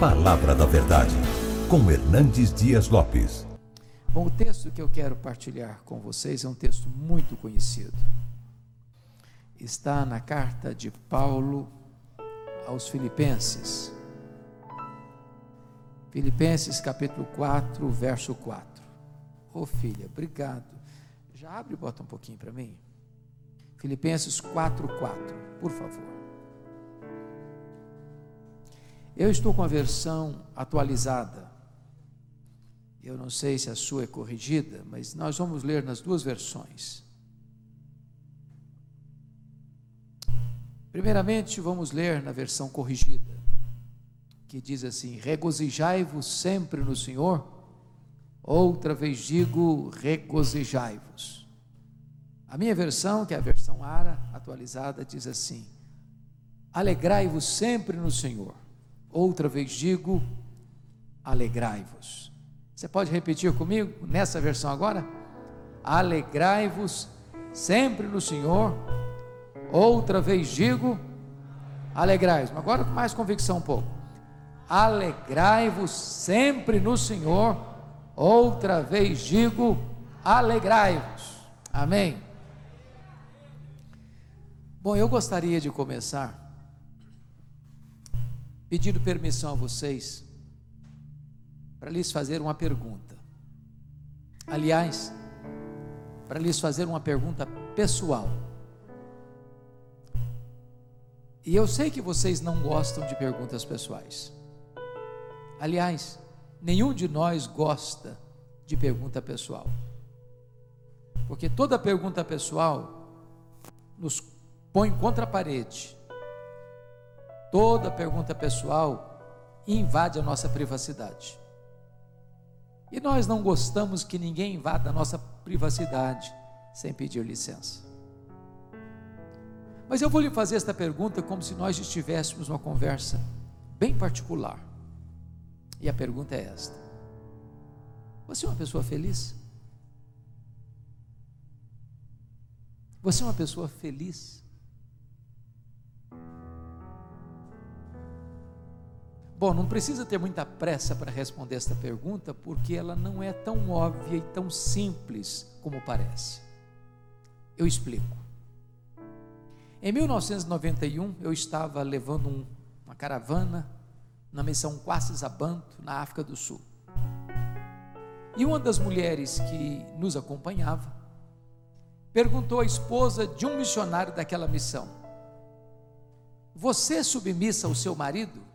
Palavra da Verdade, com Hernandes Dias Lopes. Bom, o texto que eu quero partilhar com vocês é um texto muito conhecido. Está na carta de Paulo aos Filipenses. Filipenses capítulo 4, verso 4. Ô oh, filha, obrigado. Já abre e bota um pouquinho para mim. Filipenses 4, 4, por favor. Eu estou com a versão atualizada. Eu não sei se a sua é corrigida, mas nós vamos ler nas duas versões. Primeiramente, vamos ler na versão corrigida, que diz assim: Regozijai-vos sempre no Senhor. Outra vez digo, regozijai-vos. A minha versão, que é a versão ARA atualizada, diz assim: Alegrai-vos sempre no Senhor. Outra vez digo: alegrai-vos. Você pode repetir comigo nessa versão agora? Alegrai-vos sempre no Senhor. Outra vez digo: alegrai-vos. Agora com mais convicção um pouco. Alegrai-vos sempre no Senhor. Outra vez digo: alegrai-vos. Amém. Bom, eu gostaria de começar pedindo permissão a vocês para lhes fazer uma pergunta. Aliás, para lhes fazer uma pergunta pessoal. E eu sei que vocês não gostam de perguntas pessoais. Aliás, nenhum de nós gosta de pergunta pessoal. Porque toda pergunta pessoal nos põe contra a parede Toda pergunta pessoal invade a nossa privacidade. E nós não gostamos que ninguém invada a nossa privacidade sem pedir licença. Mas eu vou lhe fazer esta pergunta como se nós estivéssemos numa conversa bem particular. E a pergunta é esta: Você é uma pessoa feliz? Você é uma pessoa feliz? Bom, não precisa ter muita pressa para responder esta pergunta, porque ela não é tão óbvia e tão simples como parece. Eu explico. Em 1991, eu estava levando um, uma caravana na missão Quassis Abanto, na África do Sul. E uma das mulheres que nos acompanhava perguntou à esposa de um missionário daquela missão: Você é submissa ao seu marido?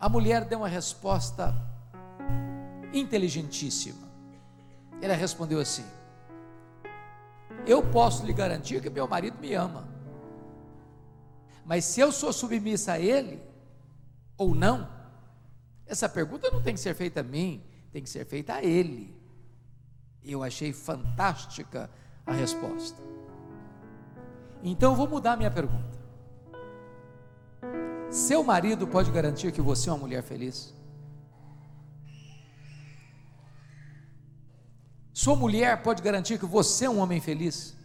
A mulher deu uma resposta inteligentíssima. Ela respondeu assim: Eu posso lhe garantir que meu marido me ama. Mas se eu sou submissa a ele ou não, essa pergunta não tem que ser feita a mim, tem que ser feita a ele. Eu achei fantástica a resposta. Então eu vou mudar minha pergunta. Seu marido pode garantir que você é uma mulher feliz? Sua mulher pode garantir que você é um homem feliz?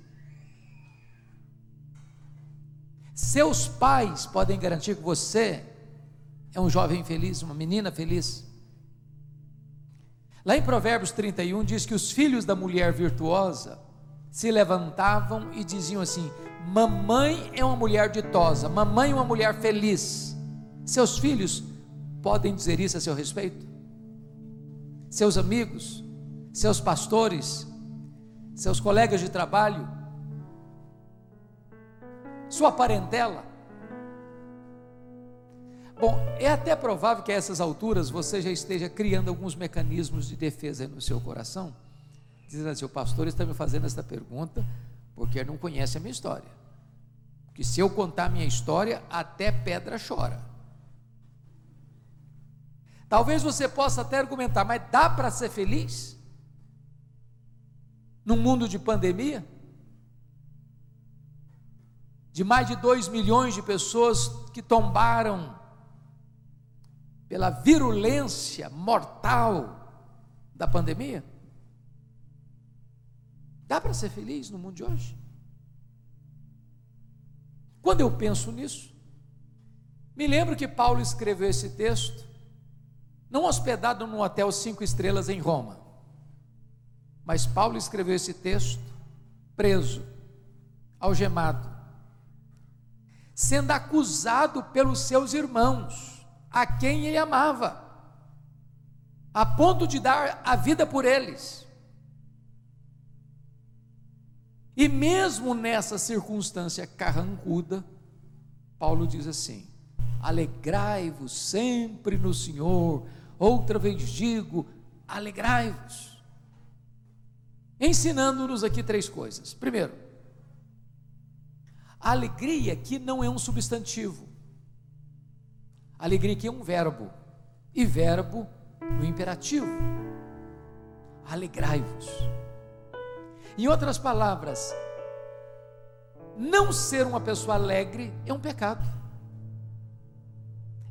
Seus pais podem garantir que você é um jovem feliz, uma menina feliz? Lá em Provérbios 31 diz que os filhos da mulher virtuosa se levantavam e diziam assim: Mamãe é uma mulher ditosa, mamãe é uma mulher feliz. Seus filhos podem dizer isso a seu respeito? Seus amigos, seus pastores, seus colegas de trabalho, sua parentela. Bom, é até provável que a essas alturas você já esteja criando alguns mecanismos de defesa no seu coração, dizendo assim: o pastor está me fazendo esta pergunta porque não conhece a minha história. Porque se eu contar a minha história, até pedra chora. Talvez você possa até argumentar, mas dá para ser feliz? Num mundo de pandemia? De mais de 2 milhões de pessoas que tombaram pela virulência mortal da pandemia? Dá para ser feliz no mundo de hoje? Quando eu penso nisso, Me lembro que Paulo escreveu esse texto, não hospedado num hotel cinco estrelas em Roma, mas Paulo escreveu esse texto preso, algemado, sendo acusado pelos seus irmãos, a quem ele amava, a ponto de dar a vida por eles. E mesmo nessa circunstância carrancuda, Paulo diz assim: alegrai-vos sempre no Senhor. Outra vez digo, alegrai-vos. Ensinando-nos aqui três coisas. Primeiro, alegria que não é um substantivo. Alegria que é um verbo. E verbo no imperativo. Alegrai-vos. Em outras palavras, não ser uma pessoa alegre é um pecado.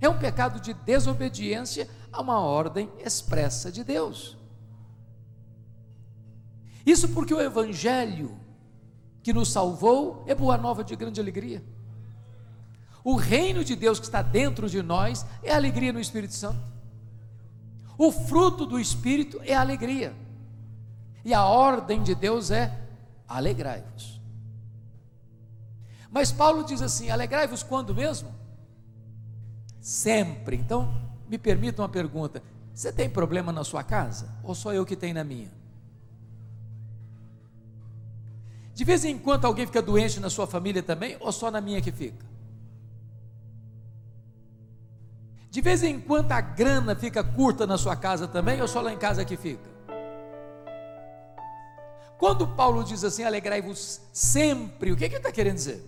É um pecado de desobediência a uma ordem expressa de Deus. Isso porque o Evangelho que nos salvou é boa nova de grande alegria. O reino de Deus que está dentro de nós é alegria no Espírito Santo. O fruto do Espírito é alegria. E a ordem de Deus é alegrai-vos. Mas Paulo diz assim: alegrai-vos quando mesmo? Sempre. Então, me permita uma pergunta: você tem problema na sua casa? Ou só eu que tenho na minha? De vez em quando alguém fica doente na sua família também, ou só na minha que fica? De vez em quando a grana fica curta na sua casa também, ou só lá em casa que fica? Quando Paulo diz assim, alegrai-vos sempre, o que, que ele está querendo dizer?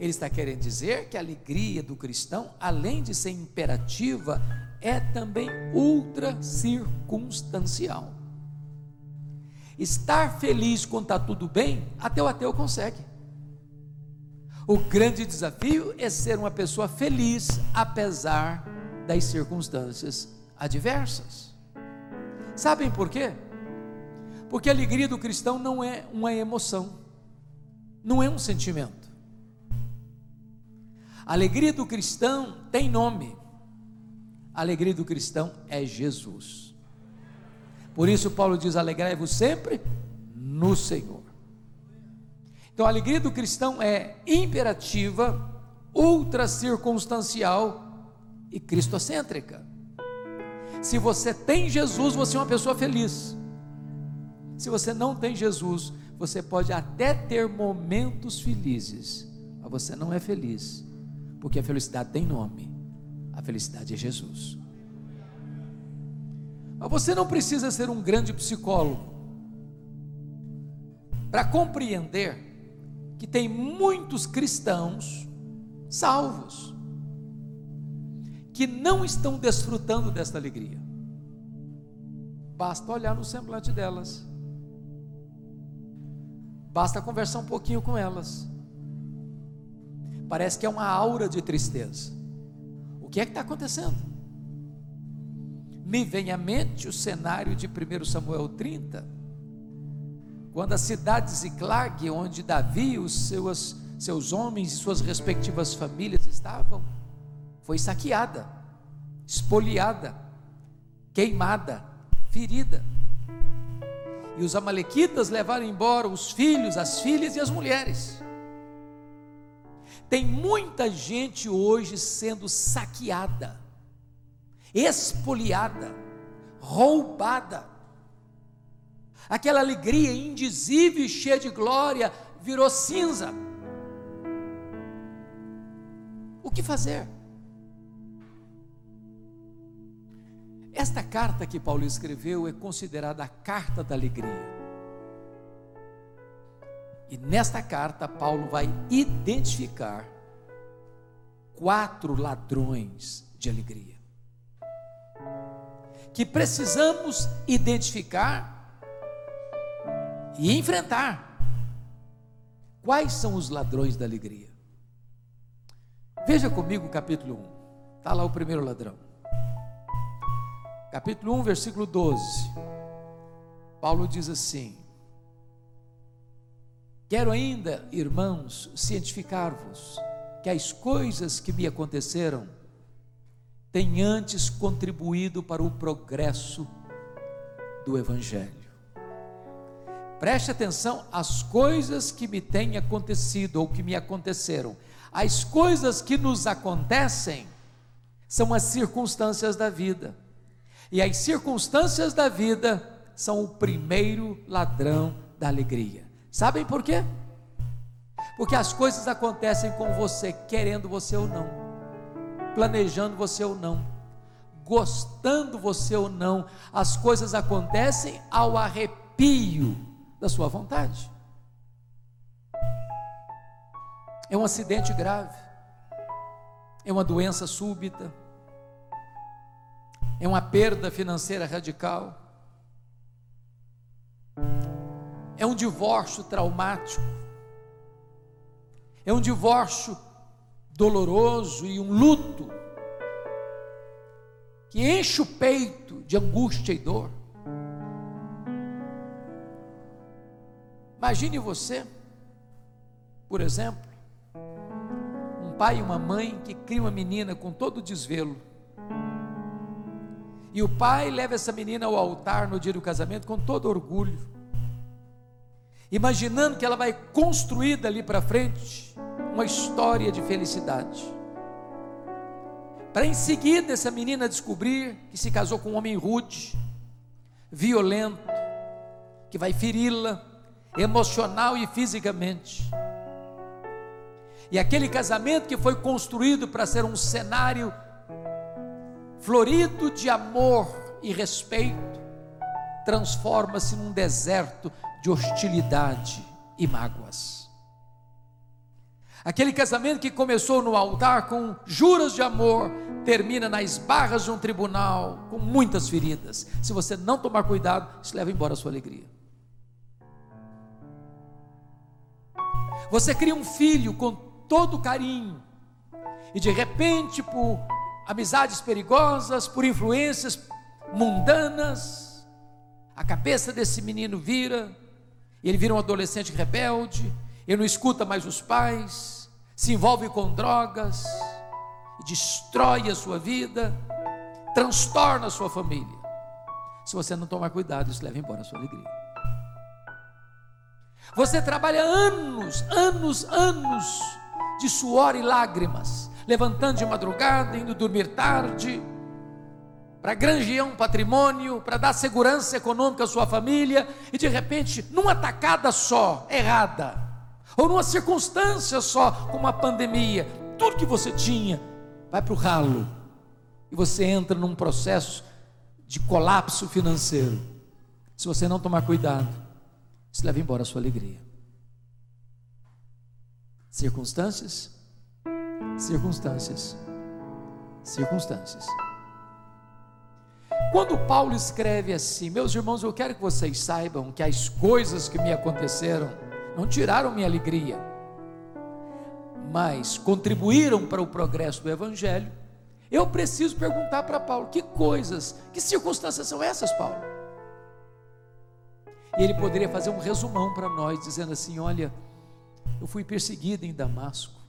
Ele está querendo dizer que a alegria do cristão, além de ser imperativa, é também ultra circunstancial. Estar feliz quando está tudo bem, até o ateu consegue. O grande desafio é ser uma pessoa feliz, apesar das circunstâncias adversas. Sabem por quê? Porque a alegria do cristão não é uma emoção, não é um sentimento. A alegria do cristão tem nome. A alegria do cristão é Jesus. Por isso, Paulo diz: alegrai-vos sempre no Senhor. Então, a alegria do cristão é imperativa, ultra circunstancial e cristocêntrica. Se você tem Jesus, você é uma pessoa feliz. Se você não tem Jesus, você pode até ter momentos felizes, mas você não é feliz, porque a felicidade tem nome. A felicidade é Jesus. Mas você não precisa ser um grande psicólogo para compreender que tem muitos cristãos salvos que não estão desfrutando desta alegria. Basta olhar no semblante delas. Basta conversar um pouquinho com elas. Parece que é uma aura de tristeza. O que é que está acontecendo? Me vem à mente o cenário de 1 Samuel 30, quando a cidade de Ziclag, onde Davi os seus, seus homens e suas respectivas famílias estavam, foi saqueada, espoliada, queimada, ferida. E os amalequitas levaram embora os filhos, as filhas e as mulheres. Tem muita gente hoje sendo saqueada, espoliada, roubada. Aquela alegria indizível e cheia de glória virou cinza. O que fazer? Esta carta que Paulo escreveu é considerada a carta da alegria. E nesta carta, Paulo vai identificar quatro ladrões de alegria. Que precisamos identificar e enfrentar. Quais são os ladrões da alegria? Veja comigo o capítulo 1. Está lá o primeiro ladrão capítulo 1, versículo 12. Paulo diz assim: Quero ainda, irmãos, cientificar-vos que as coisas que me aconteceram têm antes contribuído para o progresso do Evangelho. Preste atenção às coisas que me têm acontecido ou que me aconteceram. As coisas que nos acontecem são as circunstâncias da vida. E as circunstâncias da vida são o primeiro ladrão da alegria. Sabem por quê? Porque as coisas acontecem com você, querendo você ou não, planejando você ou não, gostando você ou não, as coisas acontecem ao arrepio da sua vontade. É um acidente grave, é uma doença súbita, é uma perda financeira radical, é um divórcio traumático, é um divórcio doloroso e um luto que enche o peito de angústia e dor. Imagine você, por exemplo, um pai e uma mãe que cria uma menina com todo o desvelo. E o pai leva essa menina ao altar no dia do casamento com todo orgulho, imaginando que ela vai construir dali para frente uma história de felicidade. Para em seguida essa menina descobrir que se casou com um homem rude, violento, que vai feri-la, emocional e fisicamente. E aquele casamento que foi construído para ser um cenário florido de amor e respeito, transforma-se num deserto de hostilidade e mágoas. Aquele casamento que começou no altar com juras de amor, termina nas barras de um tribunal com muitas feridas. Se você não tomar cuidado, isso leva embora a sua alegria. Você cria um filho com todo carinho, e de repente, por amizades perigosas, por influências mundanas, a cabeça desse menino vira, ele vira um adolescente rebelde, ele não escuta mais os pais, se envolve com drogas, destrói a sua vida, transtorna a sua família. Se você não tomar cuidado, isso leva embora a sua alegria. Você trabalha anos, anos, anos de suor e lágrimas, levantando de madrugada, indo dormir tarde, para granjear um patrimônio, para dar segurança econômica à sua família, e de repente, numa tacada só, errada, ou numa circunstância só, como uma pandemia, tudo que você tinha vai para o ralo, e você entra num processo de colapso financeiro. Se você não tomar cuidado, isso leva embora a sua alegria. Circunstâncias, circunstâncias, circunstâncias. Quando Paulo escreve assim, meus irmãos, eu quero que vocês saibam que as coisas que me aconteceram não tiraram minha alegria, mas contribuíram para o progresso do Evangelho. Eu preciso perguntar para Paulo: que coisas, que circunstâncias são essas, Paulo? E ele poderia fazer um resumão para nós, dizendo assim: Olha, eu fui perseguido em Damasco,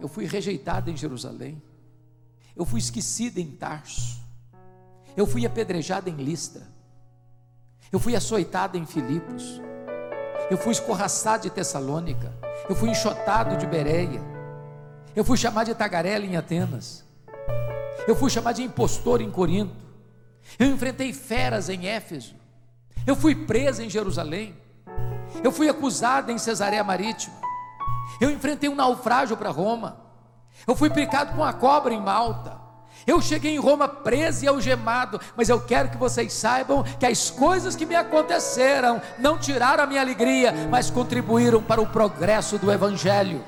eu fui rejeitado em Jerusalém, eu fui esquecido em Tarso, eu fui apedrejado em Listra, eu fui açoitado em Filipos, eu fui escorraçado de Tessalônica, eu fui enxotado de Bereia, eu fui chamado de tagarela em Atenas, eu fui chamado de impostor em Corinto, eu enfrentei feras em Éfeso, eu fui preso em Jerusalém. Eu fui acusado em Cesareia Marítima. Eu enfrentei um naufrágio para Roma. Eu fui picado com a cobra em Malta. Eu cheguei em Roma preso e algemado, mas eu quero que vocês saibam que as coisas que me aconteceram não tiraram a minha alegria, mas contribuíram para o progresso do Evangelho.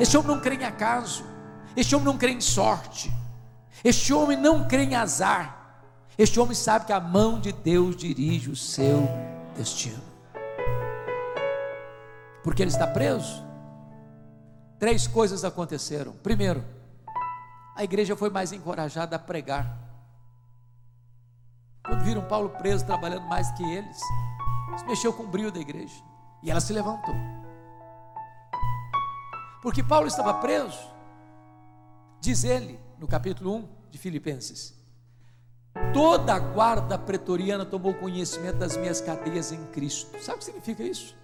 Este homem não crê em acaso, este homem não crê em sorte, este homem não crê em azar, este homem sabe que a mão de Deus dirige o seu destino. Porque ele está preso. Três coisas aconteceram. Primeiro, a igreja foi mais encorajada a pregar. Quando viram Paulo preso trabalhando mais que eles, se mexeu com o brilho da igreja e ela se levantou. Porque Paulo estava preso, diz ele no capítulo 1 de Filipenses: toda a guarda pretoriana tomou conhecimento das minhas cadeias em Cristo. Sabe o que significa isso?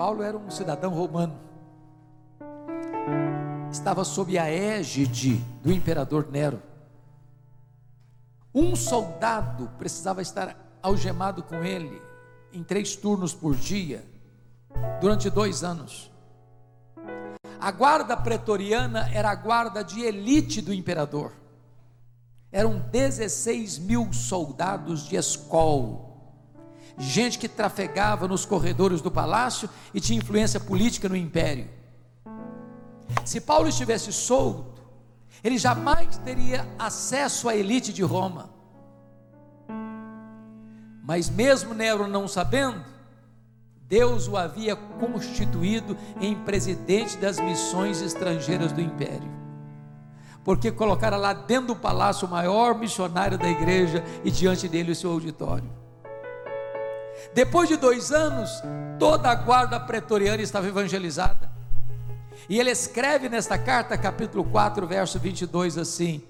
Paulo era um cidadão romano, estava sob a égide do imperador Nero. Um soldado precisava estar algemado com ele em três turnos por dia, durante dois anos. A guarda pretoriana era a guarda de elite do imperador. Eram 16 mil soldados de escol, gente que trafegava nos corredores do palácio e tinha influência política no império. Se Paulo estivesse solto, ele jamais teria acesso à elite de Roma. Mas mesmo Nero não sabendo, Deus o havia constituído em presidente das missões estrangeiras do império. Porque colocara lá dentro do palácio o maior missionário da igreja e diante dele o seu auditório. Depois de dois anos, toda a guarda pretoriana estava evangelizada. E ele escreve nesta carta, capítulo 4, verso 22, assim: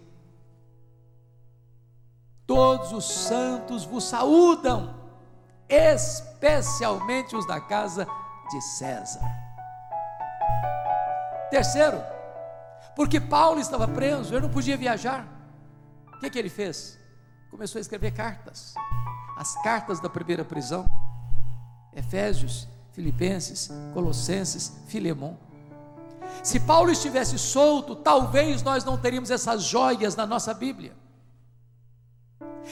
Todos os santos vos saúdam, especialmente os da casa de César. Terceiro, porque Paulo estava preso, ele não podia viajar. O que, que ele fez? Começou a escrever cartas, as cartas da primeira prisão, Efésios, Filipenses, Colossenses, Filemão. Se Paulo estivesse solto, talvez nós não teríamos essas joias na nossa Bíblia.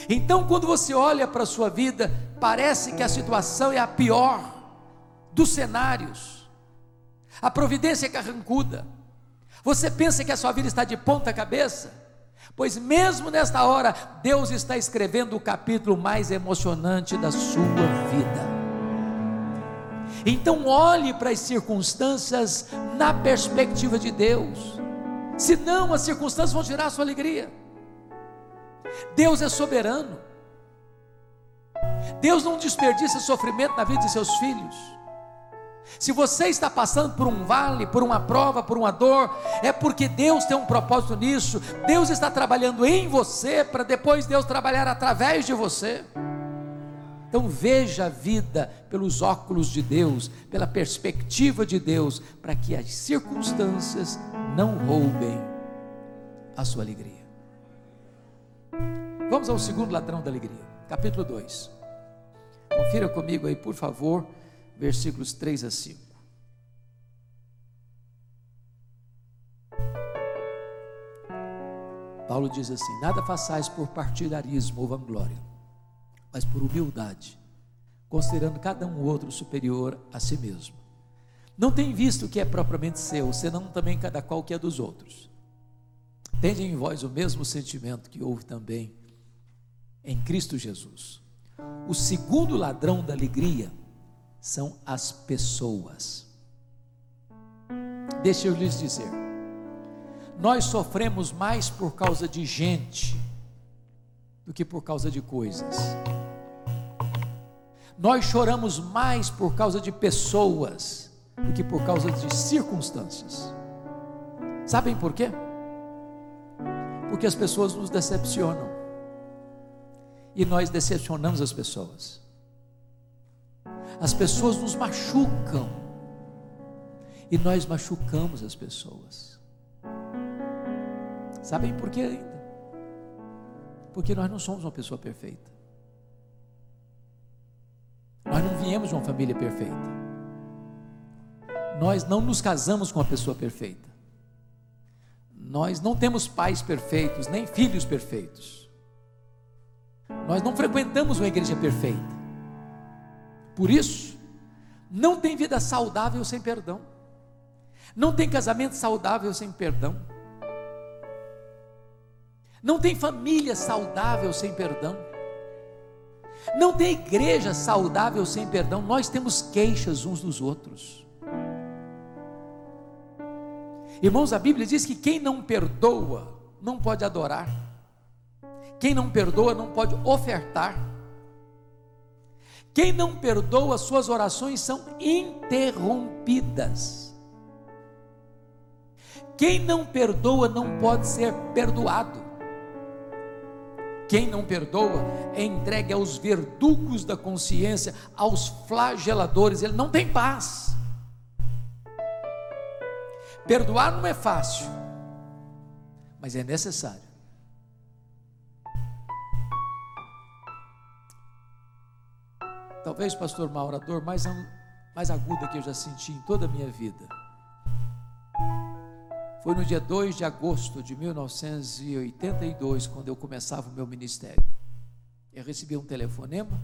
Então, quando você olha para a sua vida, parece que a situação é a pior dos cenários. A providência é carrancuda. Você pensa que a sua vida está de ponta cabeça? Pois mesmo nesta hora, Deus está escrevendo o capítulo mais emocionante da sua vida. Então olhe para as circunstâncias na perspectiva de Deus. Senão as circunstâncias vão tirar a sua alegria. Deus é soberano. Deus não desperdiça sofrimento na vida de seus filhos. Se você está passando por um vale, por uma prova, por uma dor, é porque Deus tem um propósito nisso. Deus está trabalhando em você para depois Deus trabalhar através de você. Então veja a vida pelos óculos de Deus, pela perspectiva de Deus, para que as circunstâncias não roubem a sua alegria. Vamos ao segundo ladrão da alegria, capítulo 2. Confira comigo aí, por favor, versículos 3 a 5. Paulo diz assim: Nada façais por partidarismo ou vanglória mas por humildade, considerando cada um outro superior a si mesmo. Não tem visto o que é propriamente seu, senão também cada qual que é dos outros. Tende em vós o mesmo sentimento que houve também em Cristo Jesus. O segundo ladrão da alegria são as pessoas. Deixa eu lhes dizer, nós sofremos mais por causa de gente do que por causa de coisas. Nós choramos mais por causa de pessoas do que por causa de circunstâncias. Sabem por quê? Porque as pessoas nos decepcionam. E nós decepcionamos as pessoas. As pessoas nos machucam. E nós machucamos as pessoas. Sabem por quê ainda? Porque nós não somos uma pessoa perfeita. Nós não viemos de uma família perfeita. Nós não nos casamos com uma pessoa perfeita. Nós não temos pais perfeitos, nem filhos perfeitos. Nós não frequentamos uma igreja perfeita. Por isso, não tem vida saudável sem perdão. Não tem casamento saudável sem perdão. Não tem família saudável sem perdão. Não tem igreja saudável sem perdão. Nós temos queixas uns dos outros. Irmãos, a Bíblia diz que quem não perdoa não pode adorar. Quem não perdoa não pode ofertar. Quem não perdoa, suas orações são interrompidas. Quem não perdoa não pode ser perdoado. Quem não perdoa é entregue aos verdugos da consciência, aos flageladores, ele não tem paz. Perdoar não é fácil, mas é necessário. Talvez, pastor Mauro, a dor mais, mais aguda que eu já senti em toda a minha vida foi no dia 2 de agosto de 1982, quando eu começava o meu ministério. Eu recebi um telefonema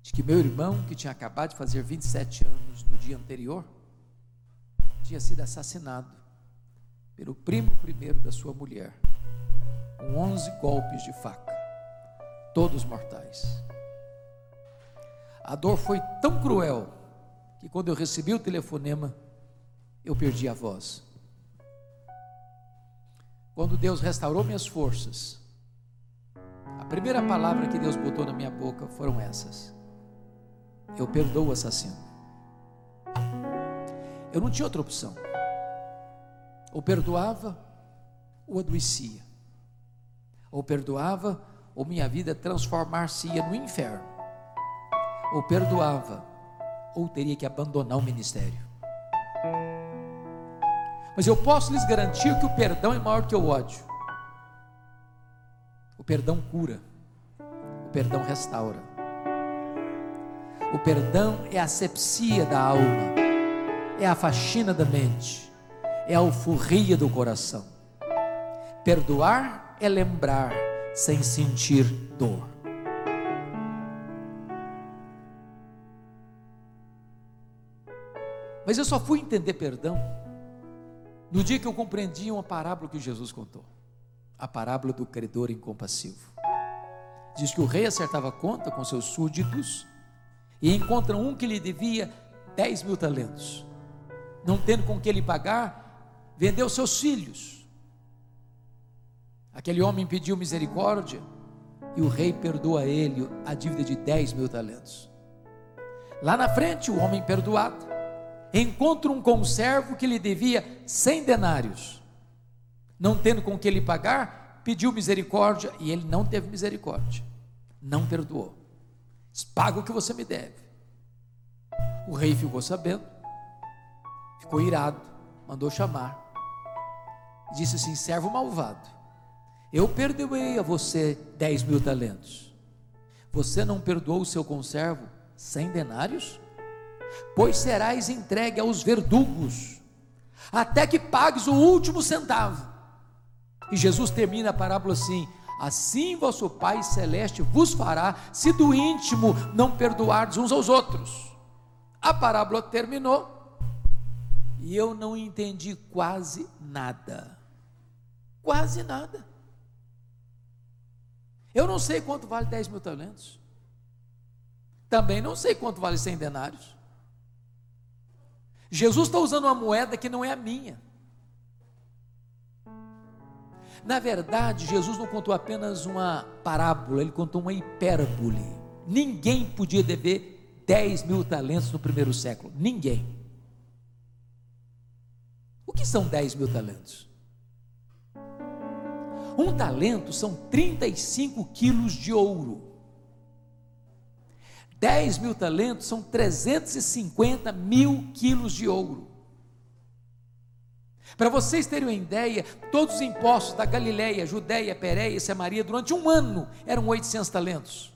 de que meu irmão, que tinha acabado de fazer 27 anos no dia anterior, tinha sido assassinado pelo primo primeiro da sua mulher, com 11 golpes de faca, todos mortais. A dor foi tão cruel que quando eu recebi o telefonema, eu perdi a voz. Quando Deus restaurou minhas forças, a primeira palavra que Deus botou na minha boca foram essas: Eu perdoo o assassino. Eu não tinha outra opção. Ou perdoava, ou adoecia. Ou perdoava, ou minha vida transformar-se-ia no inferno. Ou perdoava, ou teria que abandonar o ministério. Mas eu posso lhes garantir que o perdão é maior que o ódio. O perdão cura. O perdão restaura. O perdão é a asepsia da alma. É a faxina da mente. É a alforria do coração. Perdoar é lembrar sem sentir dor. Mas eu só fui entender perdão no dia que eu compreendi uma parábola que Jesus contou, a parábola do credor incompassivo. Diz que o rei acertava conta com seus súditos e encontra um que lhe devia 10 mil talentos. Não tendo com que ele pagar, vendeu seus filhos. Aquele homem pediu misericórdia e o rei perdoa a ele a dívida de 10 mil talentos. Lá na frente, o homem perdoado encontra um conservo que lhe devia cem denários. Não tendo com que lhe pagar, pediu misericórdia e ele não teve misericórdia. Não perdoou. Paga o que você me deve. O rei ficou sabendo, ficou irado, mandou chamar. Disse assim: servo malvado, eu perdoei a você dez mil talentos. Você não perdoou o seu conservo cem denários? Pois serás entregue aos verdugos, até que pagues o último centavo. E Jesus termina a parábola assim: Assim vosso Pai Celeste vos fará, se do íntimo não perdoardes uns aos outros. A parábola terminou e eu não entendi quase nada. Quase nada. Eu não sei quanto vale 10 mil talentos. Também não sei quanto vale 100 denários. Jesus está usando uma moeda que não é a minha. Na verdade, Jesus não contou apenas uma parábola, ele contou uma hipérbole. Ninguém podia dever 10 mil talentos no primeiro século. Ninguém. O que são 10 mil talentos? Um talento são 35 quilos de ouro. 10 mil talentos são 350 mil quilos de ouro. Para vocês terem uma ideia, todos os impostos da Galileia, Judéia, Pérea e Samaria durante um ano eram 800 talentos.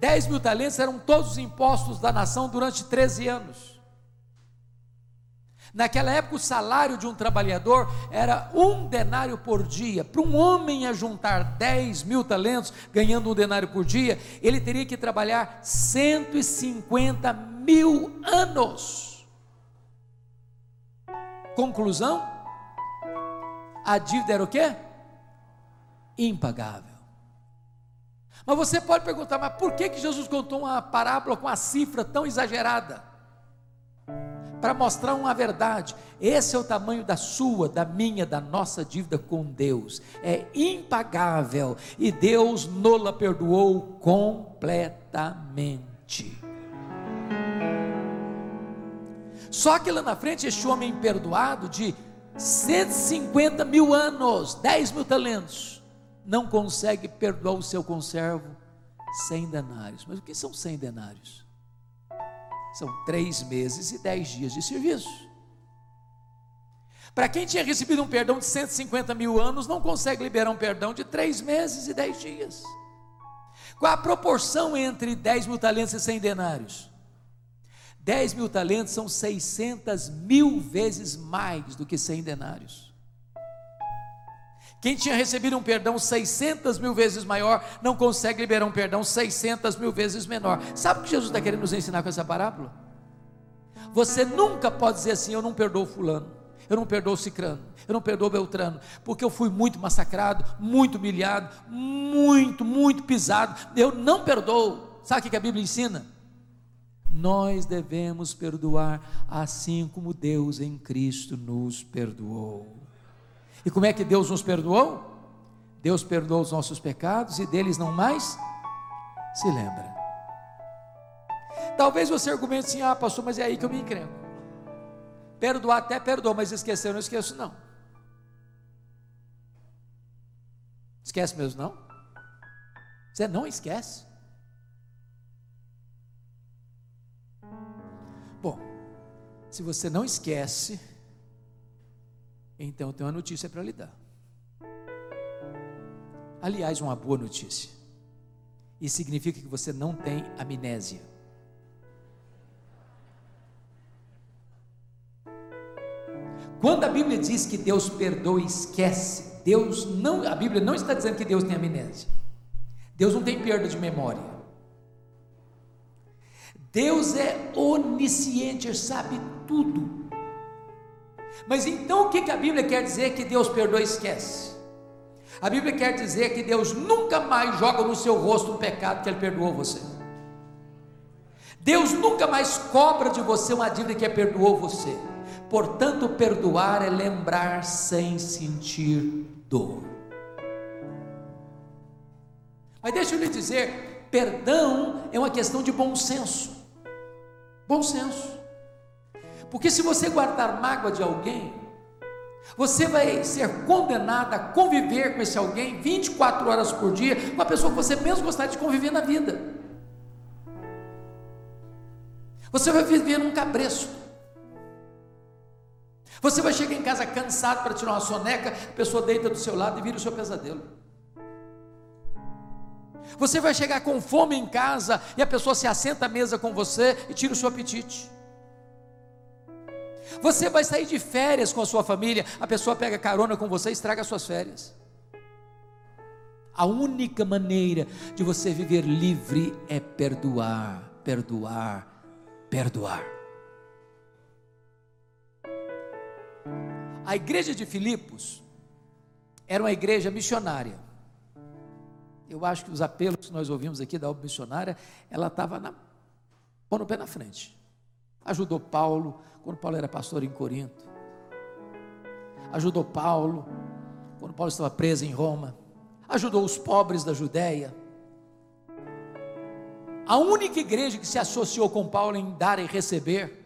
10 mil talentos eram todos os impostos da nação durante 13 anos. Naquela época, o salário de um trabalhador era um denário por dia. Para um homem a juntar 10 mil talentos, ganhando um denário por dia, ele teria que trabalhar 150 mil anos. Conclusão: a dívida era o quê? Impagável. Mas você pode perguntar, mas por que, que Jesus contou uma parábola com a cifra tão exagerada? Para mostrar uma verdade. Esse é o tamanho da sua, da minha, da nossa dívida com Deus. É impagável e Deus nola perdoou completamente. Só que lá na frente, este homem perdoado de 150 mil anos, 10 mil talentos, não consegue perdoar o seu conservo 100 denários. Mas o que são 100 denários? São três meses e dez dias de serviço. Para quem tinha recebido um perdão de 150 mil anos, não consegue liberar um perdão de três meses e dez dias. Qual a proporção entre 10 mil talentos e 100 denários? 10 mil talentos são 600 mil vezes mais do que 100 denários. Quem tinha recebido um perdão 600 mil vezes maior, não consegue liberar um perdão 600 mil vezes menor. Sabe o que Jesus está querendo nos ensinar com essa parábola? Você nunca pode dizer assim: Eu não perdoo Fulano, eu não perdoo Cicrano, eu não perdoo Beltrano, porque eu fui muito massacrado, muito humilhado, muito, muito pisado. Eu não perdoo. Sabe o que a Bíblia ensina? Nós devemos perdoar assim como Deus em Cristo nos perdoou. E como é que Deus nos perdoou? Deus perdoou os nossos pecados e deles não mais se lembra. Talvez você argumente assim: ah, pastor, mas é aí que eu me encrenco. Perdoar até perdoa, mas esquecer eu não esqueço, não. Esquece mesmo, não? Você não esquece? Bom, se você não esquece, então tem uma notícia para lhe dar. Aliás, uma boa notícia. Isso significa que você não tem amnésia. Quando a Bíblia diz que Deus perdoa e esquece, Deus não, a Bíblia não está dizendo que Deus tem amnésia. Deus não tem perda de memória. Deus é onisciente, sabe tudo. Mas então o que, a Bíblia quer dizer que Deus perdoa e esquece? A Bíblia quer dizer que Deus nunca mais joga no seu rosto um pecado que Ele perdoou você. Deus nunca mais cobra de você uma dívida que Ele perdoou você. Portanto, perdoar é lembrar sem sentir dor. Mas deixa eu lhe dizer, perdão é uma questão de bom senso. Bom senso. Porque se você guardar mágoa de alguém, você vai ser condenado a conviver com esse alguém 24 horas por dia, com a pessoa que você menos gostaria de conviver na vida. Você vai viver num cabresto. Você vai chegar em casa cansado para tirar uma soneca, a pessoa deita do seu lado e vira o seu pesadelo. Você vai chegar com fome em casa e a pessoa se assenta à mesa com você e tira o seu apetite. Você vai sair de férias com a sua família, a pessoa pega carona com você e estraga as suas férias. A única maneira de você viver livre é perdoar, perdoar, perdoar. A igreja de Filipos era uma igreja missionária. Eu acho que os apelos que nós ouvimos aqui da obra missionária, ela estava na, pondo o pé na frente. Ajudou Paulo, quando Paulo era pastor em Corinto. Ajudou Paulo quando Paulo estava preso em Roma. Ajudou os pobres da Judéia. A única igreja que se associou com Paulo em dar e receber.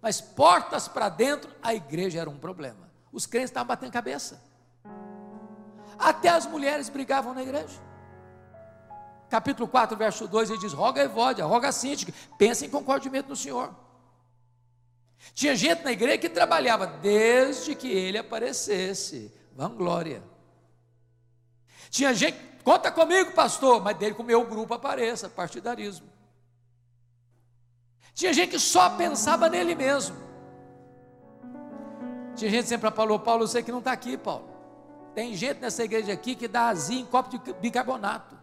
Mas portas para dentro, a igreja era um problema. Os crentes estavam batendo cabeça. Até as mulheres brigavam na igreja. Capítulo 4, verso 2, ele diz: Roga Evódia, roga Síntica, pensa em concordimento no Senhor. Tinha gente na igreja que trabalhava desde que ele aparecesse. Vanglória. Tinha gente, conta comigo, pastor, mas dele comeu o grupo apareça, partidarismo. Tinha gente que só pensava nele mesmo. Tinha gente sempre falou, Paulo, eu sei que não está aqui, Paulo. Tem gente nessa igreja aqui que dá azia em copo de bicarbonato.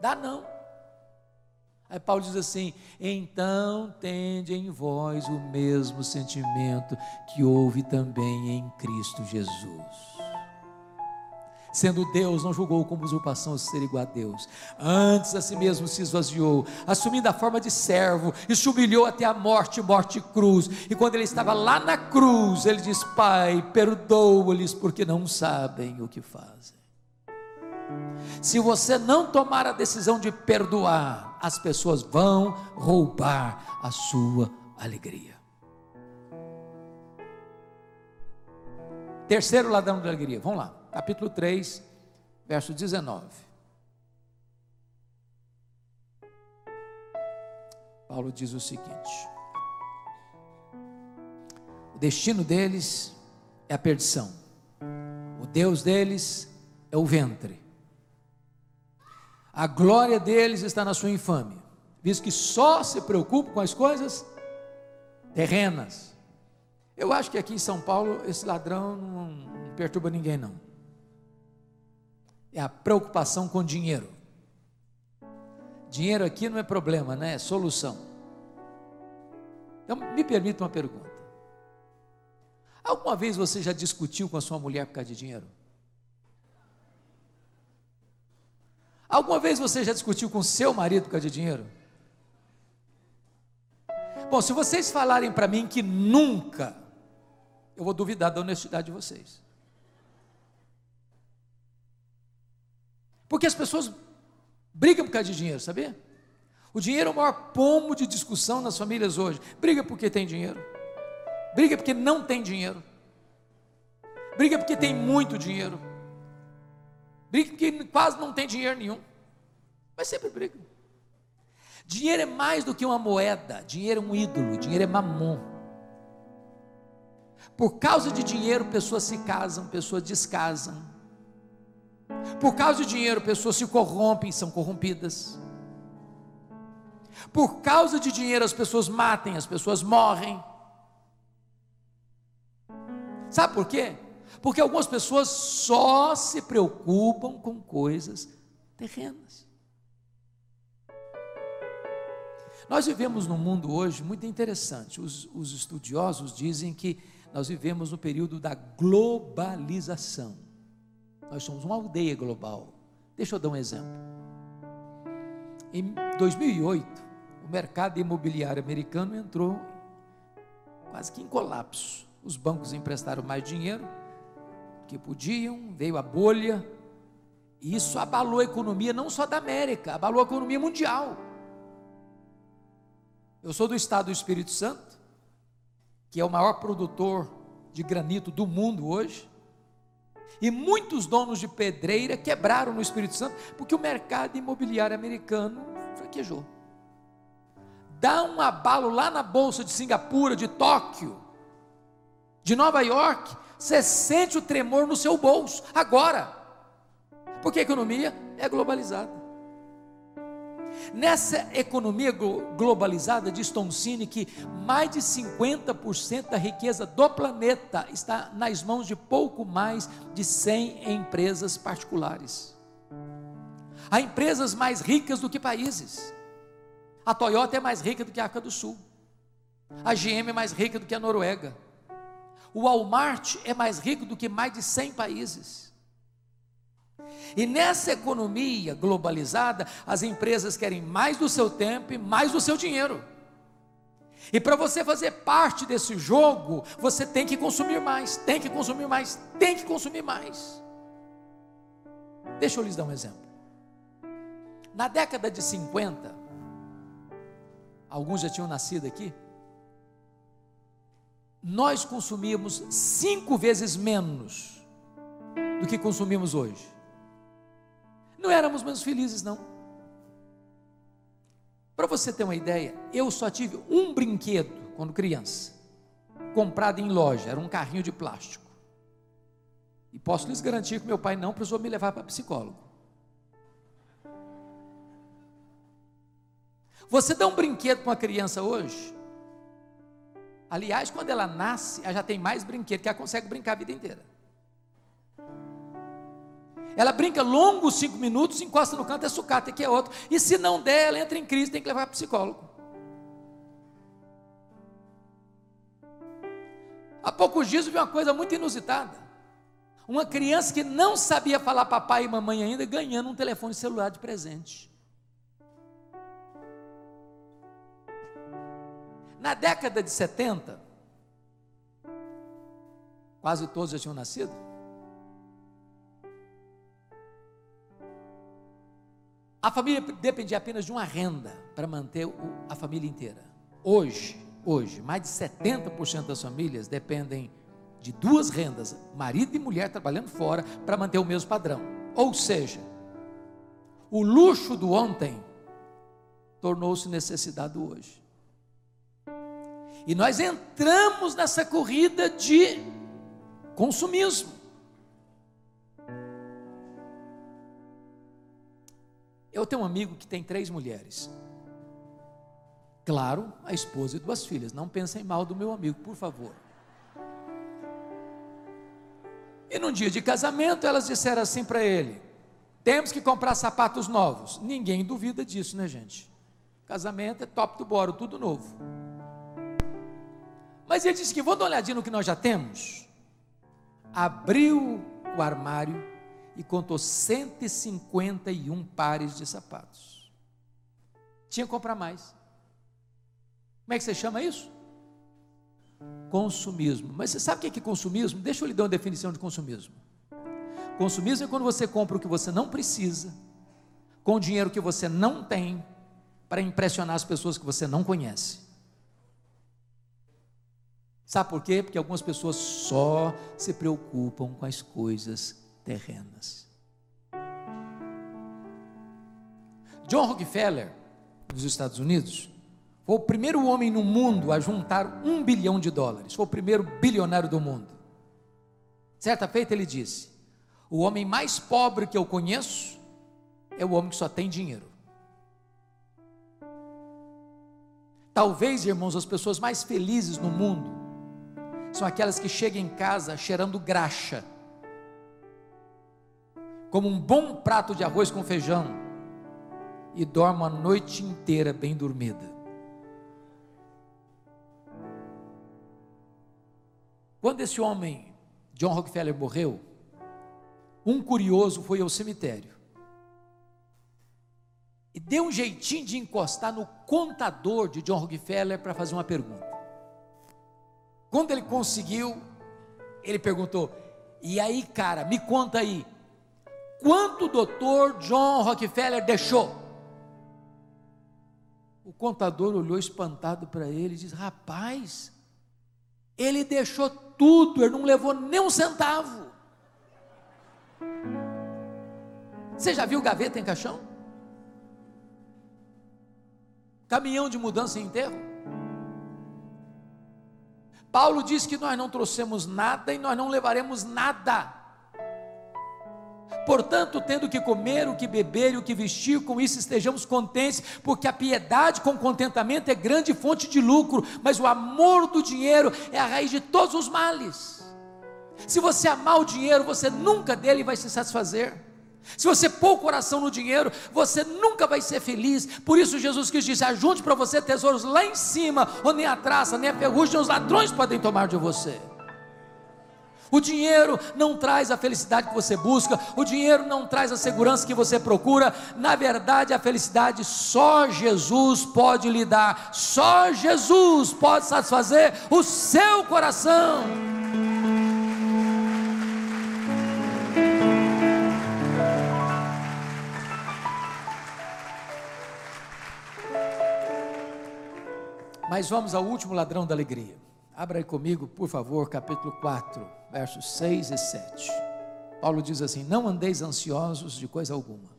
Dá não. Aí Paulo diz assim: então tende em vós o mesmo sentimento que houve também em Cristo Jesus. Sendo Deus, não julgou como usurpação ser igual a Deus. Antes a si mesmo se esvaziou, assumindo a forma de servo, e se humilhou até a morte, morte cruz. E quando ele estava lá na cruz, ele diz: Pai, perdoa-lhes, porque não sabem o que fazem. Se você não tomar a decisão de perdoar, as pessoas vão roubar a sua alegria. Terceiro ladrão da alegria, vamos lá, capítulo 3, verso 19. Paulo diz o seguinte: o destino deles é a perdição, o Deus deles é o ventre, a glória deles está na sua infâmia, visto que só se preocupam com as coisas terrenas eu acho que aqui em São Paulo esse ladrão não perturba ninguém, não. É a preocupação com dinheiro. Dinheiro aqui não é problema, né? É solução. Então, me permita uma pergunta. Alguma vez você já discutiu com a sua mulher por causa de dinheiro? Alguma vez você já discutiu com seu marido por causa de dinheiro? Bom, se vocês falarem para mim que nunca eu vou duvidar da honestidade de vocês. Porque as pessoas brigam por causa de dinheiro, sabia? O dinheiro é o maior pomo de discussão nas famílias hoje. Briga porque tem dinheiro. Briga porque não tem dinheiro. Briga porque tem muito dinheiro. Briga porque quase não tem dinheiro nenhum. Mas sempre briga. Dinheiro é mais do que uma moeda. Dinheiro é um ídolo. Dinheiro é mamon. Por causa de dinheiro, pessoas se casam, pessoas descasam. Por causa de dinheiro, pessoas se corrompem, são corrompidas. Por causa de dinheiro, as pessoas matem, as pessoas morrem. Sabe por quê? Porque algumas pessoas só se preocupam com coisas terrenas. Nós vivemos num mundo hoje muito interessante. Os, os estudiosos dizem que nós vivemos no período da globalização. Nós somos uma aldeia global. Deixa eu dar um exemplo. Em 2008, o mercado imobiliário americano entrou quase que em colapso. Os bancos emprestaram mais dinheiro que podiam, veio a bolha, e isso abalou a economia não só da América, abalou a economia mundial. Eu sou do estado do Espírito Santo, que é o maior produtor de granito do mundo hoje. E muitos donos de pedreira quebraram no Espírito Santo porque o mercado imobiliário americano fraquejou. Dá um abalo lá na bolsa de Singapura, de Tóquio, de Nova York, você sente o tremor no seu bolso agora. Porque a economia é globalizada. Nessa economia globalizada, diz Toncini que mais de 50% da riqueza do planeta está nas mãos de pouco mais de 100 empresas particulares. Há empresas mais ricas do que países. A Toyota é mais rica do que a África do Sul. A GM é mais rica do que a Noruega. O Walmart é mais rico do que mais de 100 países. E nessa economia globalizada, as empresas querem mais do seu tempo e mais do seu dinheiro. E para você fazer parte desse jogo, você tem que consumir mais, tem que consumir mais, tem que consumir mais. Deixa eu lhes dar um exemplo. Na década de 50, alguns já tinham nascido aqui, nós consumíamos cinco vezes menos do que consumimos hoje. Não éramos menos felizes, não. Para você ter uma ideia, eu só tive um brinquedo quando criança, comprado em loja, era um carrinho de plástico. E posso lhes garantir que meu pai não precisou me levar para psicólogo. Você dá um brinquedo para uma criança hoje? Aliás, quando ela nasce, ela já tem mais brinquedo que ela consegue brincar a vida inteira. Ela brinca longos cinco minutos, encosta no canto, é sucata, que é outro. E se não der, ela entra em crise, tem que levar para psicólogo. Há poucos dias eu vi uma coisa muito inusitada. Uma criança que não sabia falar papai e mamãe ainda, ganhando um telefone celular de presente. Na década de 70, quase todos já tinham nascido. A família dependia apenas de uma renda para manter a família inteira. Hoje, hoje, mais de 70% das famílias dependem de duas rendas, marido e mulher trabalhando fora, para manter o mesmo padrão. Ou seja, o luxo do ontem tornou-se necessidade do hoje. E nós entramos nessa corrida de consumismo. Eu tenho um amigo que tem três mulheres. Claro, a esposa e duas filhas. Não pensem mal do meu amigo, por favor. E num dia de casamento, elas disseram assim para ele: temos que comprar sapatos novos. Ninguém duvida disso, né, gente? Casamento é top do boro, tudo novo. Mas ele disse que vou dar uma olhadinha no que nós já temos. Abriu o armário e contou 151 pares de sapatos. Tinha que comprar mais. Como é que você chama isso? Consumismo. Mas você sabe o que é consumismo? Deixa eu lhe dar uma definição de consumismo. Consumismo é quando você compra o que você não precisa, com dinheiro que você não tem, para impressionar as pessoas que você não conhece. Sabe por quê? Porque algumas pessoas só se preocupam com as coisas terrenas. John Rockefeller, dos Estados Unidos, foi o primeiro homem no mundo a juntar um bilhão de dólares. Foi o primeiro bilionário do mundo. Certa feita ele disse: O homem mais pobre que eu conheço é o homem que só tem dinheiro. Talvez, irmãos, as pessoas mais felizes no mundo são aquelas que chegam em casa cheirando graxa, como um bom prato de arroz com feijão, e dormem a noite inteira bem dormida. Quando esse homem, John Rockefeller, morreu, um curioso foi ao cemitério e deu um jeitinho de encostar no contador de John Rockefeller para fazer uma pergunta. Quando ele conseguiu, ele perguntou: E aí, cara, me conta aí, quanto o doutor John Rockefeller deixou? O contador olhou espantado para ele e disse: Rapaz, ele deixou tudo, ele não levou nem um centavo. Você já viu gaveta em caixão? Caminhão de mudança em enterro? Paulo diz que nós não trouxemos nada e nós não levaremos nada. Portanto, tendo que comer, o que beber e o que vestir, com isso estejamos contentes, porque a piedade com contentamento é grande fonte de lucro, mas o amor do dinheiro é a raiz de todos os males. Se você amar o dinheiro, você nunca dele vai se satisfazer. Se você pôr o coração no dinheiro, você nunca vai ser feliz. Por isso Jesus Cristo disse: ajunte para você tesouros lá em cima, onde nem a traça, nem a ferrugem, os ladrões podem tomar de você. O dinheiro não traz a felicidade que você busca, o dinheiro não traz a segurança que você procura. Na verdade, a felicidade só Jesus pode lhe dar, só Jesus pode satisfazer o seu coração. Mas vamos ao último ladrão da alegria. Abra aí comigo, por favor, capítulo 4, versos 6 e 7. Paulo diz assim: Não andeis ansiosos de coisa alguma.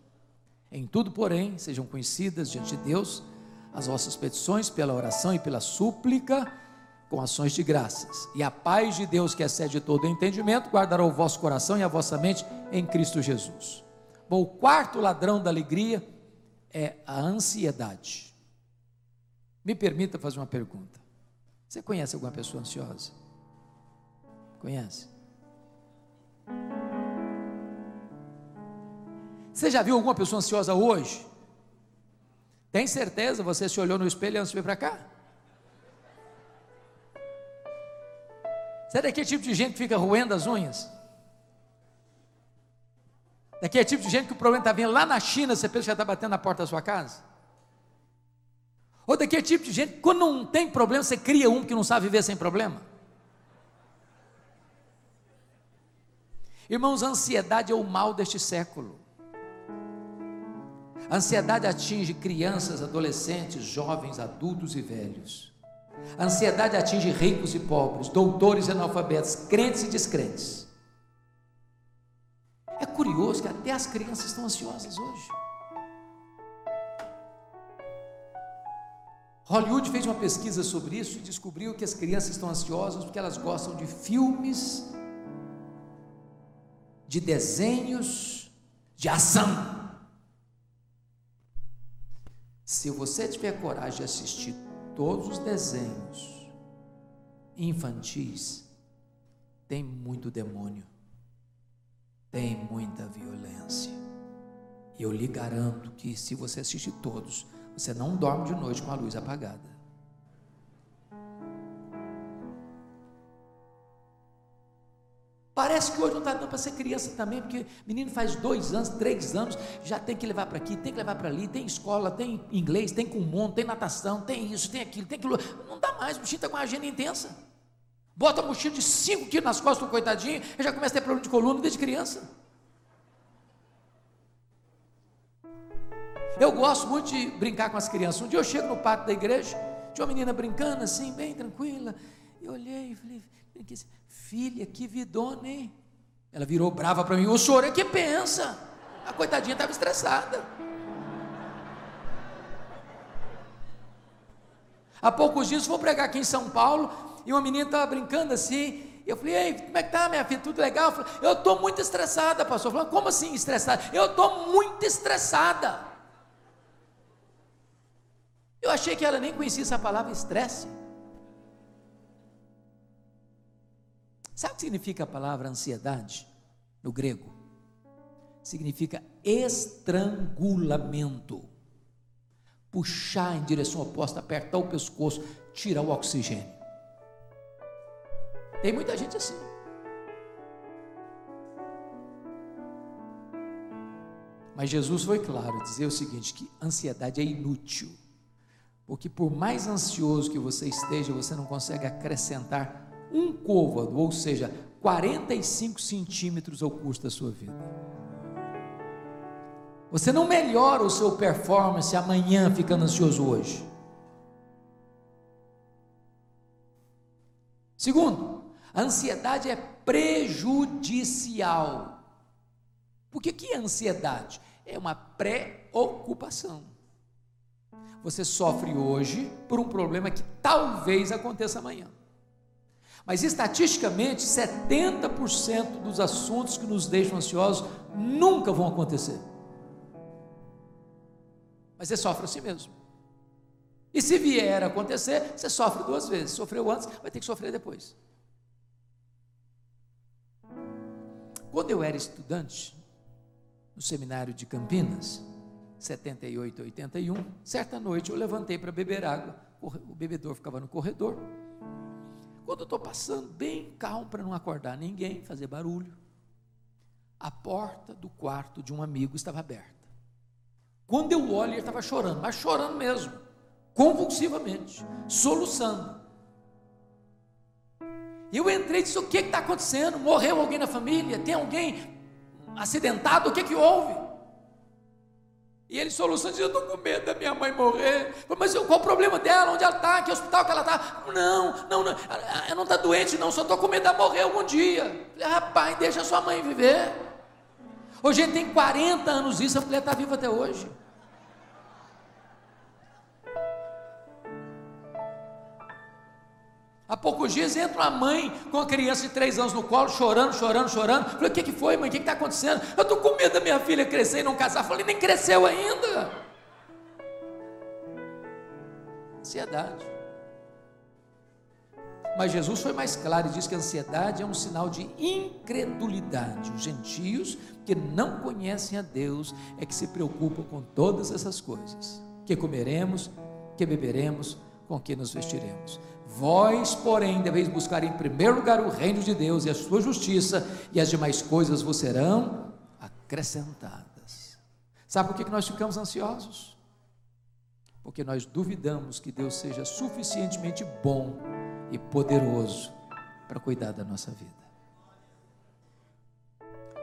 Em tudo, porém, sejam conhecidas diante de Deus as vossas petições pela oração e pela súplica com ações de graças. E a paz de Deus, que excede todo entendimento, guardará o vosso coração e a vossa mente em Cristo Jesus. Bom, o quarto ladrão da alegria é a ansiedade. Me permita fazer uma pergunta. Você conhece alguma pessoa ansiosa? Conhece? Você já viu alguma pessoa ansiosa hoje? Tem certeza? Você se olhou no espelho antes de vir para cá? Você é daquele tipo de gente que fica roendo as unhas? Daquele tipo de gente que o problema está vindo lá na China, você pensa que já está batendo na porta da sua casa? Ou daquele tipo de gente quando não tem problema, você cria um que não sabe viver sem problema? Irmãos, a ansiedade é o mal deste século. A ansiedade atinge crianças, adolescentes, jovens, adultos e velhos. A ansiedade atinge ricos e pobres, doutores e analfabetos, crentes e descrentes. É curioso que até as crianças estão ansiosas hoje. Hollywood fez uma pesquisa sobre isso e descobriu que as crianças estão ansiosas porque elas gostam de filmes, de desenhos, de ação. Se você tiver coragem de assistir todos os desenhos infantis, tem muito demônio tem muita violência. E eu lhe garanto que se você assistir todos, você não dorme de noite com a luz apagada. Parece que hoje não está dando para ser criança também, porque menino faz dois anos, três anos, já tem que levar para aqui, tem que levar para ali, tem escola, tem inglês, tem comum, tem natação, tem isso, tem aquilo, tem aquilo. Não dá mais, o bichinho está com a agenda intensa. Bota a mochila de 5 quilos nas costas do coitadinho, e já começa a ter problema de coluna desde criança. Eu gosto muito de brincar com as crianças. Um dia eu chego no pátio da igreja, tinha uma menina brincando assim, bem tranquila. Eu olhei e falei, filha, que vidona, hein? Ela virou brava para mim, o senhor é que pensa. A coitadinha estava estressada. Há poucos dias vou pregar aqui em São Paulo e uma menina estava brincando assim. E eu falei, ei, como é que tá, minha filha? Tudo legal? Eu estou muito estressada, pastor. Falei, como assim estressada? Eu estou muito estressada. Eu achei que ela nem conhecia essa palavra estresse. Sabe o que significa a palavra ansiedade no grego? Significa estrangulamento. Puxar em direção oposta, apertar o pescoço, tirar o oxigênio. Tem muita gente assim. Mas Jesus foi claro, dizer o seguinte: que ansiedade é inútil. Porque por mais ansioso que você esteja, você não consegue acrescentar um côvado, ou seja, 45 centímetros ao curso da sua vida. Você não melhora o seu performance amanhã ficando ansioso hoje. Segundo, a ansiedade é prejudicial. Por que, que é ansiedade? É uma preocupação. Você sofre hoje por um problema que talvez aconteça amanhã. Mas estatisticamente, 70% dos assuntos que nos deixam ansiosos nunca vão acontecer. Mas você sofre assim mesmo. E se vier a acontecer, você sofre duas vezes. Sofreu antes, vai ter que sofrer depois. Quando eu era estudante, no seminário de Campinas, 78, 81, certa noite eu levantei para beber água. O bebedor ficava no corredor. Quando eu estou passando bem calmo para não acordar ninguém, fazer barulho, a porta do quarto de um amigo estava aberta. Quando eu olho, ele estava chorando, mas chorando mesmo, convulsivamente, soluçando. Eu entrei e disse: O que está acontecendo? Morreu alguém na família? Tem alguém acidentado? O que, que houve? E ele solucionou: Eu estou com medo da minha mãe morrer. Mas qual o problema dela? Onde ela está? Que hospital que ela está? Não, não, não. Ela não está doente, não. Só estou com medo de morrer algum dia. Falei, Rapaz, deixa sua mãe viver. Hoje ele tem 40 anos isso, a mulher está viva até hoje. Há poucos dias entra uma mãe com uma criança de três anos no colo, chorando, chorando, chorando. Falei, o que, que foi, mãe? O que está acontecendo? Eu estou com medo da minha filha crescer e não casar. Falei, nem cresceu ainda. Ansiedade. Mas Jesus foi mais claro e disse que a ansiedade é um sinal de incredulidade. Os gentios que não conhecem a Deus é que se preocupam com todas essas coisas: que comeremos, que beberemos, com que nos vestiremos. Vós, porém, deveis buscar em primeiro lugar o reino de Deus e a sua justiça, e as demais coisas vos serão acrescentadas. Sabe por que nós ficamos ansiosos? Porque nós duvidamos que Deus seja suficientemente bom e poderoso para cuidar da nossa vida.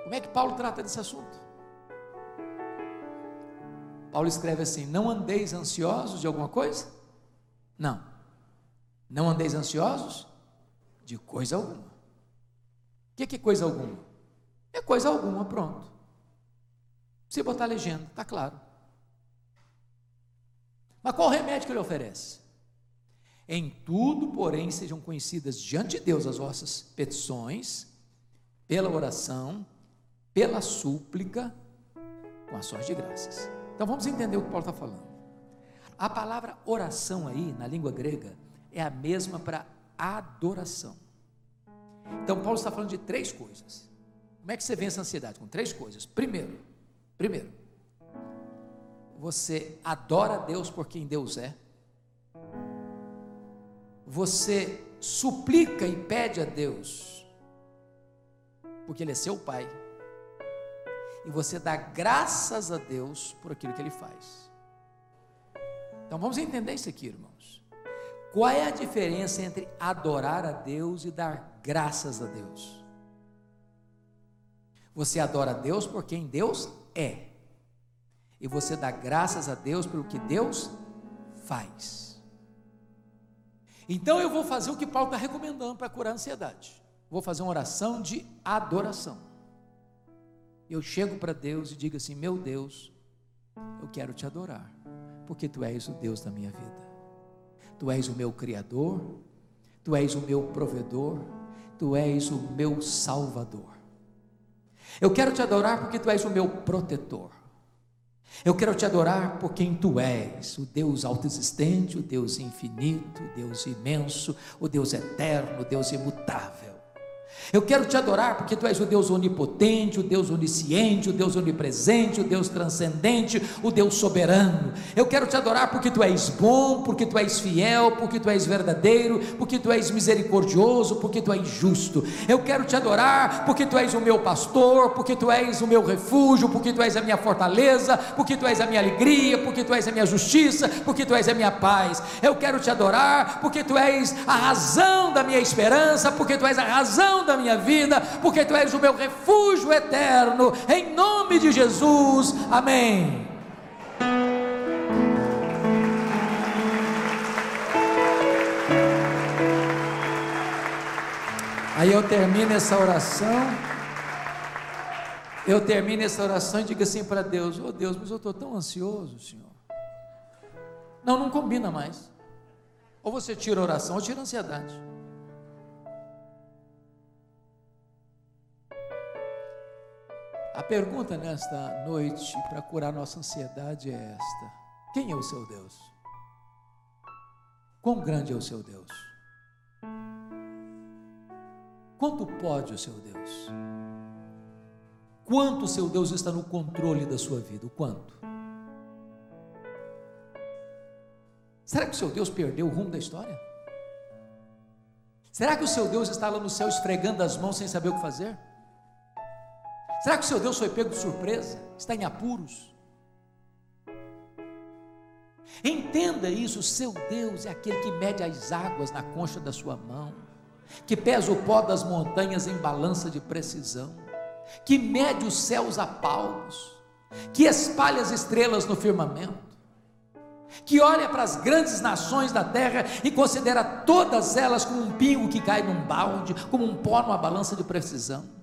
Como é que Paulo trata desse assunto? Paulo escreve assim: Não andeis ansiosos de alguma coisa? Não. Não andeis ansiosos de coisa alguma. O que, que é coisa alguma? É coisa alguma, pronto. Se botar legenda, está claro. Mas qual o remédio que ele oferece? Em tudo, porém, sejam conhecidas diante de Deus as vossas petições, pela oração, pela súplica, com ações de graças. Então vamos entender o que Paulo está falando. A palavra oração aí, na língua grega, é a mesma para adoração. Então Paulo está falando de três coisas. Como é que você vence a ansiedade? Com três coisas. Primeiro, primeiro, você adora Deus por quem Deus é. Você suplica e pede a Deus, porque Ele é seu Pai. E você dá graças a Deus por aquilo que Ele faz. Então vamos entender isso aqui, irmãos. Qual é a diferença entre adorar a Deus e dar graças a Deus? Você adora a Deus por quem Deus é. E você dá graças a Deus pelo que Deus faz. Então eu vou fazer o que Paulo está recomendando para curar a ansiedade. Vou fazer uma oração de adoração. Eu chego para Deus e digo assim: Meu Deus, eu quero te adorar, porque tu és o Deus da minha vida. Tu és o meu Criador, tu és o meu provedor, tu és o meu Salvador. Eu quero te adorar porque tu és o meu protetor. Eu quero te adorar por quem tu és, o Deus autoexistente, o Deus infinito, o Deus imenso, o Deus eterno, o Deus imutável. Eu quero te adorar porque tu és o Deus onipotente, o Deus onisciente, o Deus onipresente, o Deus transcendente, o Deus soberano. Eu quero te adorar porque tu és bom, porque tu és fiel, porque tu és verdadeiro, porque tu és misericordioso, porque tu és justo. Eu quero te adorar porque tu és o meu pastor, porque tu és o meu refúgio, porque tu és a minha fortaleza, porque tu és a minha alegria, porque tu és a minha justiça, porque tu és a minha paz. Eu quero te adorar porque tu és a razão da minha esperança, porque tu és a razão da minha vida, porque tu és o meu refúgio eterno, em nome de Jesus, amém. Aí eu termino essa oração, eu termino essa oração e digo assim para Deus: Oh Deus, mas eu estou tão ansioso, Senhor. Não, não combina mais. Ou você tira a oração ou tira a ansiedade. A pergunta nesta noite para curar nossa ansiedade é esta: Quem é o seu Deus? Quão grande é o seu Deus? Quanto pode o seu Deus? Quanto o seu Deus está no controle da sua vida? O quanto? Será que o seu Deus perdeu o rumo da história? Será que o seu Deus está lá no céu esfregando as mãos sem saber o que fazer? Será que o seu Deus foi pego de surpresa? Está em apuros? Entenda isso: seu Deus é aquele que mede as águas na concha da sua mão, que pesa o pó das montanhas em balança de precisão, que mede os céus a palmos, que espalha as estrelas no firmamento, que olha para as grandes nações da terra e considera todas elas como um pingo que cai num balde, como um pó numa balança de precisão.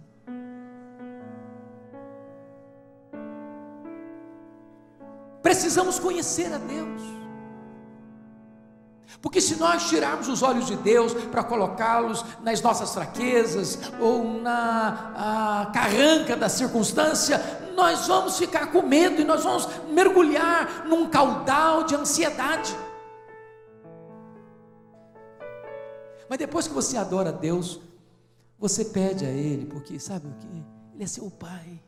Precisamos conhecer a Deus. Porque se nós tirarmos os olhos de Deus para colocá-los nas nossas fraquezas ou na carranca da circunstância, nós vamos ficar com medo e nós vamos mergulhar num caudal de ansiedade. Mas depois que você adora a Deus, você pede a Ele, porque sabe o que? Ele é seu Pai.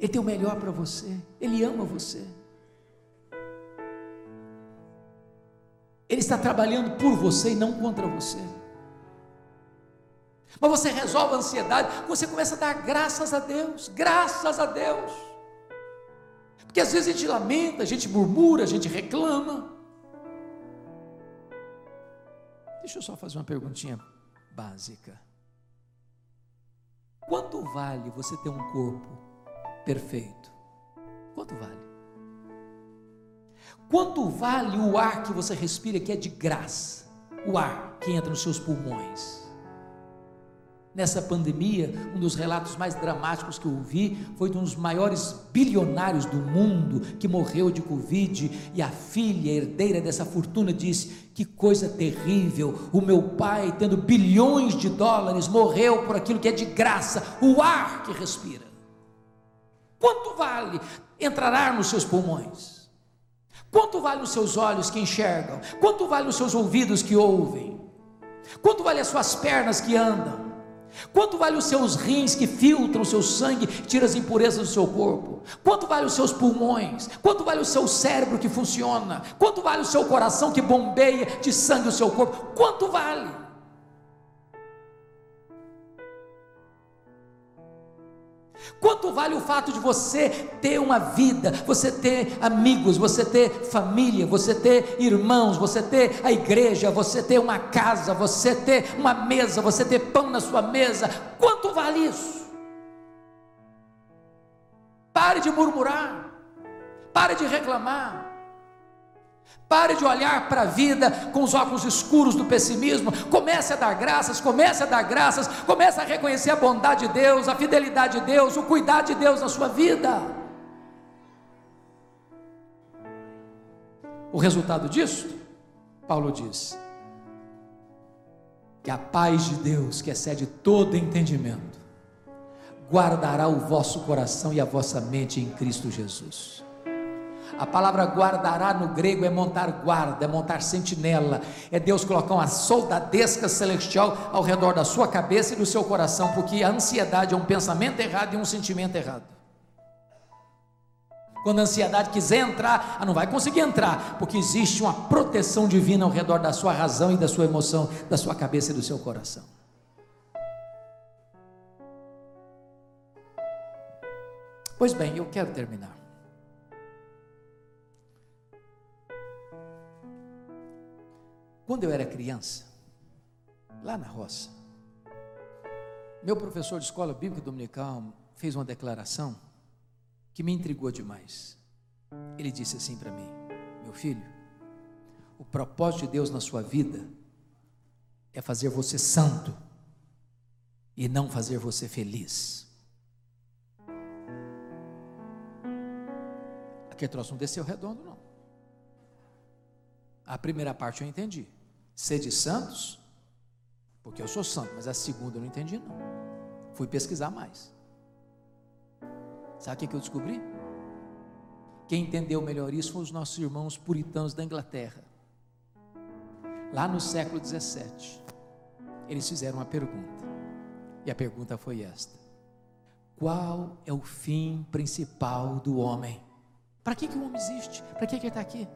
Ele tem o melhor para você, Ele ama você. Ele está trabalhando por você e não contra você. Mas você resolve a ansiedade, você começa a dar graças a Deus, graças a Deus. Porque às vezes a gente lamenta, a gente murmura, a gente reclama. Deixa eu só fazer uma perguntinha básica. Quanto vale você ter um corpo perfeito? Quanto vale? Quanto vale o ar que você respira que é de graça? O ar que entra nos seus pulmões? Nessa pandemia, um dos relatos mais dramáticos que eu ouvi foi de um dos maiores bilionários do mundo que morreu de Covid e a filha, herdeira dessa fortuna, disse: Que coisa terrível! O meu pai, tendo bilhões de dólares, morreu por aquilo que é de graça, o ar que respira. Quanto vale entrar ar nos seus pulmões? Quanto vale os seus olhos que enxergam? Quanto vale os seus ouvidos que ouvem? Quanto vale as suas pernas que andam? Quanto vale os seus rins que filtram o seu sangue, tiram as impurezas do seu corpo? Quanto vale os seus pulmões? Quanto vale o seu cérebro que funciona? Quanto vale o seu coração que bombeia de sangue o seu corpo? Quanto vale? Quanto vale o fato de você ter uma vida, você ter amigos, você ter família, você ter irmãos, você ter a igreja, você ter uma casa, você ter uma mesa, você ter pão na sua mesa? Quanto vale isso? Pare de murmurar, pare de reclamar. Pare de olhar para a vida com os óculos escuros do pessimismo. Comece a dar graças, comece a dar graças, comece a reconhecer a bondade de Deus, a fidelidade de Deus, o cuidado de Deus na sua vida. O resultado disso, Paulo diz, que a paz de Deus, que excede todo entendimento, guardará o vosso coração e a vossa mente em Cristo Jesus. A palavra guardará no grego é montar guarda, é montar sentinela. É Deus colocar uma soldadesca celestial ao redor da sua cabeça e do seu coração, porque a ansiedade é um pensamento errado e um sentimento errado. Quando a ansiedade quiser entrar, ela não vai conseguir entrar, porque existe uma proteção divina ao redor da sua razão e da sua emoção, da sua cabeça e do seu coração. Pois bem, eu quero terminar. Quando eu era criança, lá na roça, meu professor de escola bíblica dominical fez uma declaração que me intrigou demais. Ele disse assim para mim: Meu filho, o propósito de Deus na sua vida é fazer você santo e não fazer você feliz. Aquele troço não desceu redondo, não. A primeira parte eu entendi. Sede santos, porque eu sou santo, mas a segunda eu não entendi não. Fui pesquisar mais. Sabe o que eu descobri? Quem entendeu melhor isso foram os nossos irmãos puritanos da Inglaterra. Lá no século 17, eles fizeram uma pergunta. E a pergunta foi esta: Qual é o fim principal do homem? Para que, que o homem existe? Para que, que ele está aqui?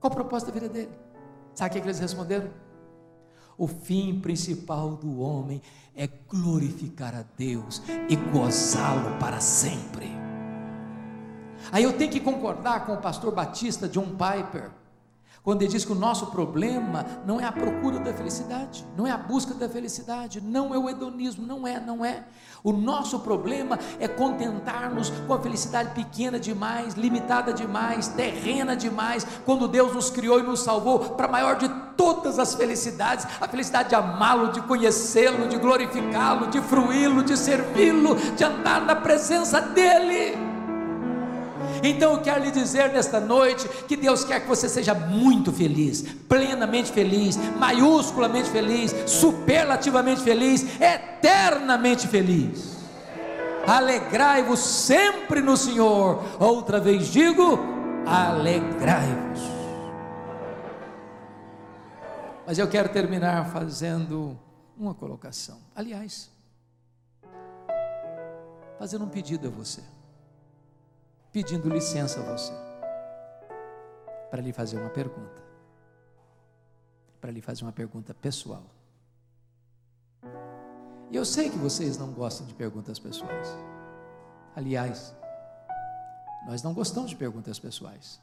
Qual o propósito da vida dele? Sabe o que eles responderam? O fim principal do homem é glorificar a Deus e gozá-lo para sempre. Aí eu tenho que concordar com o pastor batista John Piper, quando ele diz que o nosso problema não é a procura da felicidade, não é a busca da felicidade, não é o hedonismo, não é, não é. O nosso problema é contentar-nos com a felicidade pequena demais, limitada demais, terrena demais, quando Deus nos criou e nos salvou para a maior de todas as felicidades, a felicidade de amá-lo, de conhecê-lo, de glorificá-lo, de fruí-lo, de servi-lo, de andar na presença dEle. Então eu quero lhe dizer nesta noite que Deus quer que você seja muito feliz, plenamente feliz, maiusculamente feliz, superlativamente feliz, eternamente feliz. Alegrai-vos sempre no Senhor. Outra vez digo: alegrai-vos. Mas eu quero terminar fazendo uma colocação. Aliás, fazendo um pedido a você pedindo licença a você para lhe fazer uma pergunta. Para lhe fazer uma pergunta pessoal. E eu sei que vocês não gostam de perguntas pessoais. Aliás, nós não gostamos de perguntas pessoais,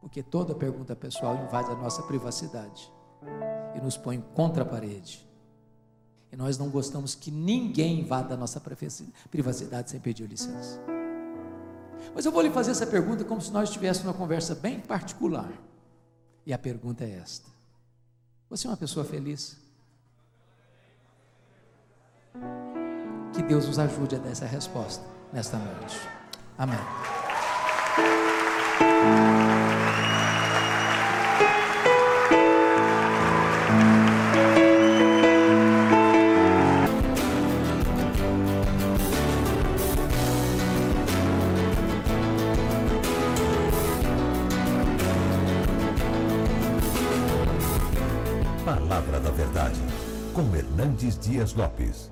porque toda pergunta pessoal invade a nossa privacidade e nos põe contra a parede. E nós não gostamos que ninguém invada a nossa privacidade sem pedir licença. Mas eu vou lhe fazer essa pergunta como se nós estivéssemos uma conversa bem particular. E a pergunta é esta: Você é uma pessoa feliz? Que Deus nos ajude a dar essa resposta nesta noite. Amém. Hernandes Dias Lopes.